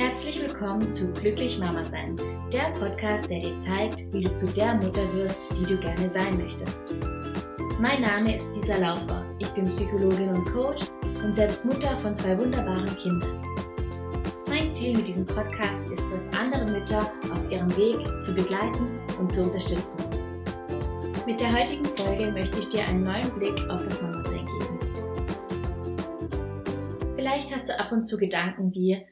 Herzlich willkommen zu Glücklich Mama Sein, der Podcast, der dir zeigt, wie du zu der Mutter wirst, die du gerne sein möchtest. Mein Name ist Lisa Laufer. Ich bin Psychologin und Coach und selbst Mutter von zwei wunderbaren Kindern. Mein Ziel mit diesem Podcast ist es, andere Mütter auf ihrem Weg zu begleiten und zu unterstützen. Mit der heutigen Folge möchte ich dir einen neuen Blick auf das Mama-Sein geben. Vielleicht hast du ab und zu Gedanken wie,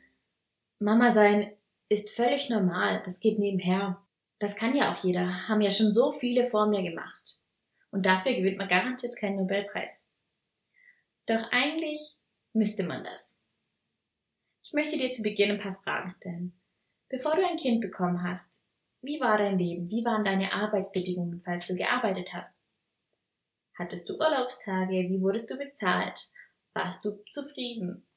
Mama sein ist völlig normal, das geht nebenher. Das kann ja auch jeder, haben ja schon so viele vor mir gemacht. Und dafür gewinnt man garantiert keinen Nobelpreis. Doch eigentlich müsste man das. Ich möchte dir zu Beginn ein paar Fragen stellen. Bevor du ein Kind bekommen hast, wie war dein Leben? Wie waren deine Arbeitsbedingungen, falls du gearbeitet hast? Hattest du Urlaubstage? Wie wurdest du bezahlt? Warst du zufrieden?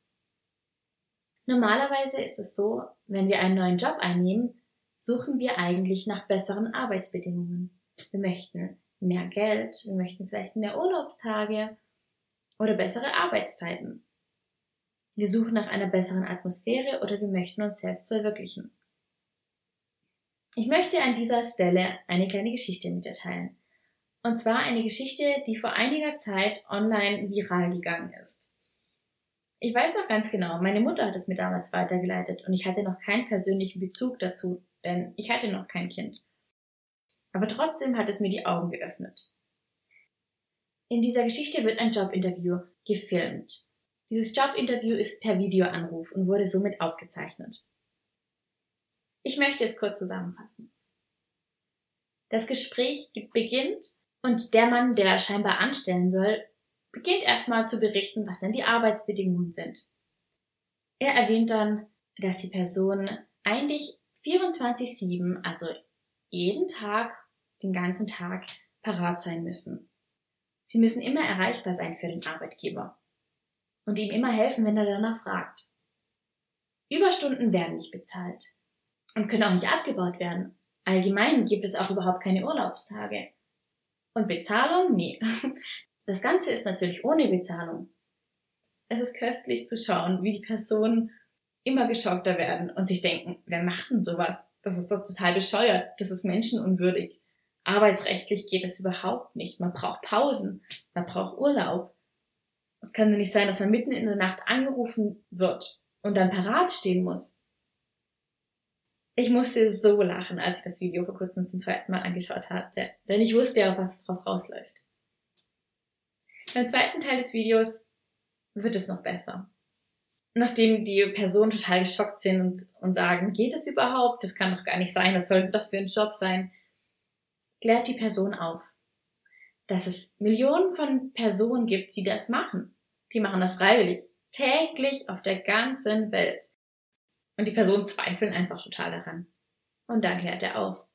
Normalerweise ist es so, wenn wir einen neuen Job einnehmen, suchen wir eigentlich nach besseren Arbeitsbedingungen. Wir möchten mehr Geld, wir möchten vielleicht mehr Urlaubstage oder bessere Arbeitszeiten. Wir suchen nach einer besseren Atmosphäre oder wir möchten uns selbst verwirklichen. Ich möchte an dieser Stelle eine kleine Geschichte mit dir teilen. Und zwar eine Geschichte, die vor einiger Zeit online viral gegangen ist. Ich weiß noch ganz genau, meine Mutter hat es mir damals weitergeleitet und ich hatte noch keinen persönlichen Bezug dazu, denn ich hatte noch kein Kind. Aber trotzdem hat es mir die Augen geöffnet. In dieser Geschichte wird ein Jobinterview gefilmt. Dieses Jobinterview ist per Videoanruf und wurde somit aufgezeichnet. Ich möchte es kurz zusammenfassen. Das Gespräch beginnt und der Mann, der scheinbar anstellen soll, beginnt erstmal zu berichten, was denn die Arbeitsbedingungen sind. Er erwähnt dann, dass die Person eigentlich 24-7, also jeden Tag, den ganzen Tag parat sein müssen. Sie müssen immer erreichbar sein für den Arbeitgeber und ihm immer helfen, wenn er danach fragt. Überstunden werden nicht bezahlt und können auch nicht abgebaut werden. Allgemein gibt es auch überhaupt keine Urlaubstage. Und Bezahlung? Nee. Das Ganze ist natürlich ohne Bezahlung. Es ist köstlich zu schauen, wie die Personen immer geschockter werden und sich denken, wer macht denn sowas? Das ist doch total bescheuert. Das ist menschenunwürdig. Arbeitsrechtlich geht es überhaupt nicht. Man braucht Pausen. Man braucht Urlaub. Es kann doch nicht sein, dass man mitten in der Nacht angerufen wird und dann parat stehen muss. Ich musste so lachen, als ich das Video vor kurzem zum zweiten Mal angeschaut hatte, denn ich wusste ja, was drauf rausläuft. Im zweiten Teil des Videos wird es noch besser. Nachdem die Personen total geschockt sind und, und sagen, geht es überhaupt? Das kann doch gar nicht sein. Was soll das für ein Job sein? Klärt die Person auf, dass es Millionen von Personen gibt, die das machen. Die machen das freiwillig. Täglich auf der ganzen Welt. Und die Personen zweifeln einfach total daran. Und dann klärt er auf.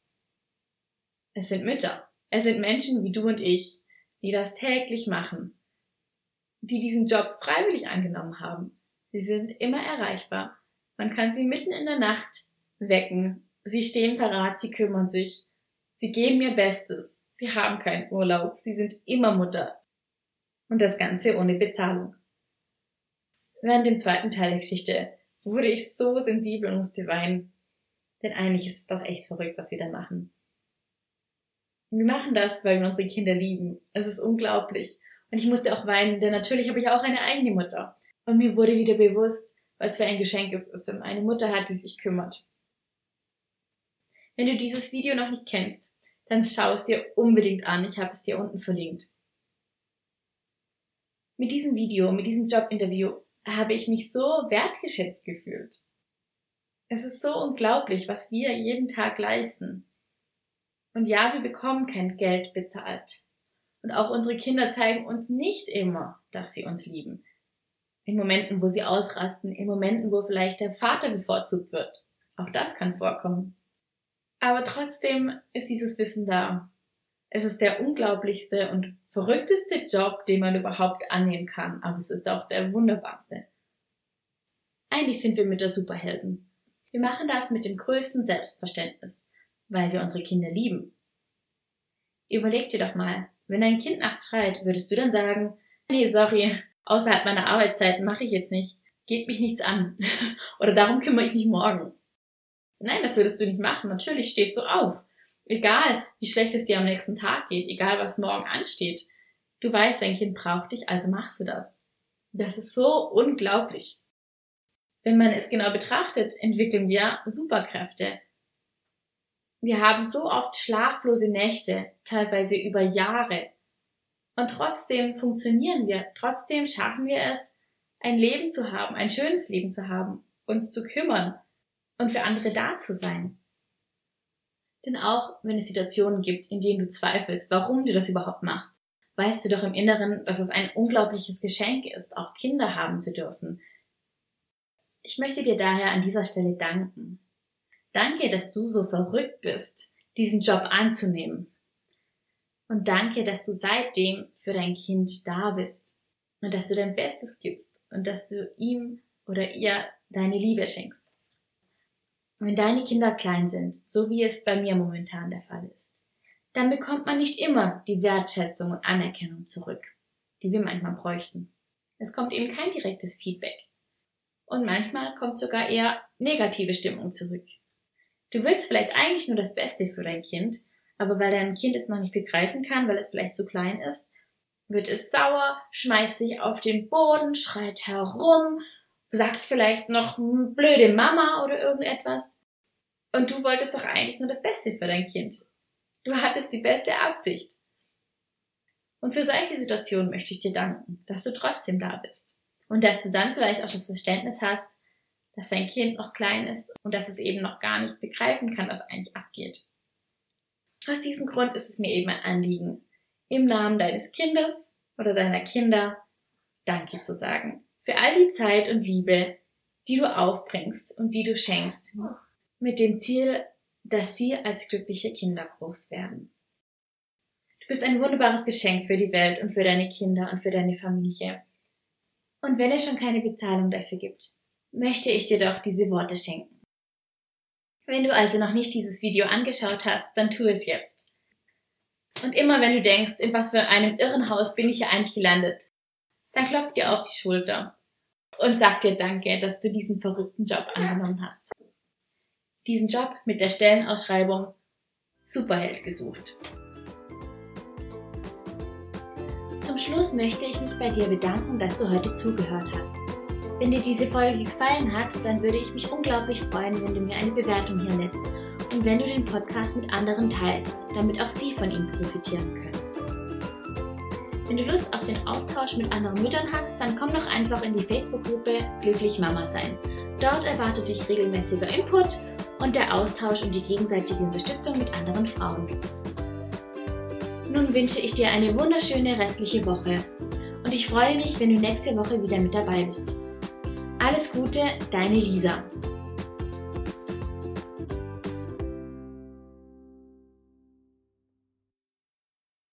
Es sind Mütter. Es sind Menschen wie du und ich, die das täglich machen, die diesen Job freiwillig angenommen haben. Sie sind immer erreichbar. Man kann sie mitten in der Nacht wecken. Sie stehen parat, sie kümmern sich. Sie geben ihr Bestes. Sie haben keinen Urlaub. Sie sind immer Mutter. Und das Ganze ohne Bezahlung. Während dem zweiten Teil der Geschichte wurde ich so sensibel und musste weinen. Denn eigentlich ist es doch echt verrückt, was wir da machen. Wir machen das, weil wir unsere Kinder lieben. Es ist unglaublich. Und ich musste auch weinen, denn natürlich habe ich auch eine eigene Mutter. Und mir wurde wieder bewusst, was für ein Geschenk es ist, wenn man eine Mutter hat, die sich kümmert. Wenn du dieses Video noch nicht kennst, dann schau es dir unbedingt an. Ich habe es dir unten verlinkt. Mit diesem Video, mit diesem Jobinterview habe ich mich so wertgeschätzt gefühlt. Es ist so unglaublich, was wir jeden Tag leisten. Und ja, wir bekommen kein Geld bezahlt. Und auch unsere Kinder zeigen uns nicht immer, dass sie uns lieben. In Momenten, wo sie ausrasten, in Momenten, wo vielleicht der Vater bevorzugt wird. Auch das kann vorkommen. Aber trotzdem ist dieses Wissen da. Es ist der unglaublichste und verrückteste Job, den man überhaupt annehmen kann, aber es ist auch der wunderbarste. Eigentlich sind wir mit der Superhelden. Wir machen das mit dem größten Selbstverständnis weil wir unsere Kinder lieben. Überleg dir doch mal, wenn dein Kind nachts schreit, würdest du dann sagen, nee, sorry, außerhalb meiner Arbeitszeiten mache ich jetzt nicht. geht mich nichts an. Oder darum kümmere ich mich morgen. Nein, das würdest du nicht machen. Natürlich stehst du auf. Egal, wie schlecht es dir am nächsten Tag geht, egal was morgen ansteht. Du weißt, dein Kind braucht dich, also machst du das. Das ist so unglaublich. Wenn man es genau betrachtet, entwickeln wir Superkräfte. Wir haben so oft schlaflose Nächte, teilweise über Jahre. Und trotzdem funktionieren wir, trotzdem schaffen wir es, ein Leben zu haben, ein schönes Leben zu haben, uns zu kümmern und für andere da zu sein. Denn auch wenn es Situationen gibt, in denen du zweifelst, warum du das überhaupt machst, weißt du doch im Inneren, dass es ein unglaubliches Geschenk ist, auch Kinder haben zu dürfen. Ich möchte dir daher an dieser Stelle danken. Danke, dass du so verrückt bist, diesen Job anzunehmen. Und danke, dass du seitdem für dein Kind da bist und dass du dein Bestes gibst und dass du ihm oder ihr deine Liebe schenkst. Wenn deine Kinder klein sind, so wie es bei mir momentan der Fall ist, dann bekommt man nicht immer die Wertschätzung und Anerkennung zurück, die wir manchmal bräuchten. Es kommt eben kein direktes Feedback. Und manchmal kommt sogar eher negative Stimmung zurück. Du willst vielleicht eigentlich nur das Beste für dein Kind, aber weil dein Kind es noch nicht begreifen kann, weil es vielleicht zu klein ist, wird es sauer, schmeißt sich auf den Boden, schreit herum, sagt vielleicht noch blöde Mama oder irgendetwas. Und du wolltest doch eigentlich nur das Beste für dein Kind. Du hattest die beste Absicht. Und für solche Situationen möchte ich dir danken, dass du trotzdem da bist. Und dass du dann vielleicht auch das Verständnis hast, dass dein Kind noch klein ist und dass es eben noch gar nicht begreifen kann, was eigentlich abgeht. Aus diesem Grund ist es mir eben ein Anliegen, im Namen deines Kindes oder deiner Kinder Danke zu sagen. Für all die Zeit und Liebe, die du aufbringst und die du schenkst, mit dem Ziel, dass sie als glückliche Kinder groß werden. Du bist ein wunderbares Geschenk für die Welt und für deine Kinder und für deine Familie. Und wenn es schon keine Bezahlung dafür gibt, möchte ich dir doch diese Worte schenken. Wenn du also noch nicht dieses Video angeschaut hast, dann tu es jetzt. Und immer wenn du denkst, in was für einem Irrenhaus bin ich hier eigentlich gelandet, dann klopf dir auf die Schulter und sag dir Danke, dass du diesen verrückten Job angenommen hast diesen Job mit der Stellenausschreibung Superheld gesucht. Zum Schluss möchte ich mich bei dir bedanken, dass du heute zugehört hast. Wenn dir diese Folge gefallen hat, dann würde ich mich unglaublich freuen, wenn du mir eine Bewertung hier lässt und wenn du den Podcast mit anderen teilst, damit auch sie von ihm profitieren können. Wenn du Lust auf den Austausch mit anderen Müttern hast, dann komm doch einfach in die Facebook-Gruppe Glücklich Mama sein. Dort erwartet dich regelmäßiger Input und der Austausch und die gegenseitige Unterstützung mit anderen Frauen. Nun wünsche ich dir eine wunderschöne restliche Woche und ich freue mich, wenn du nächste Woche wieder mit dabei bist. Alles Gute, deine Lisa.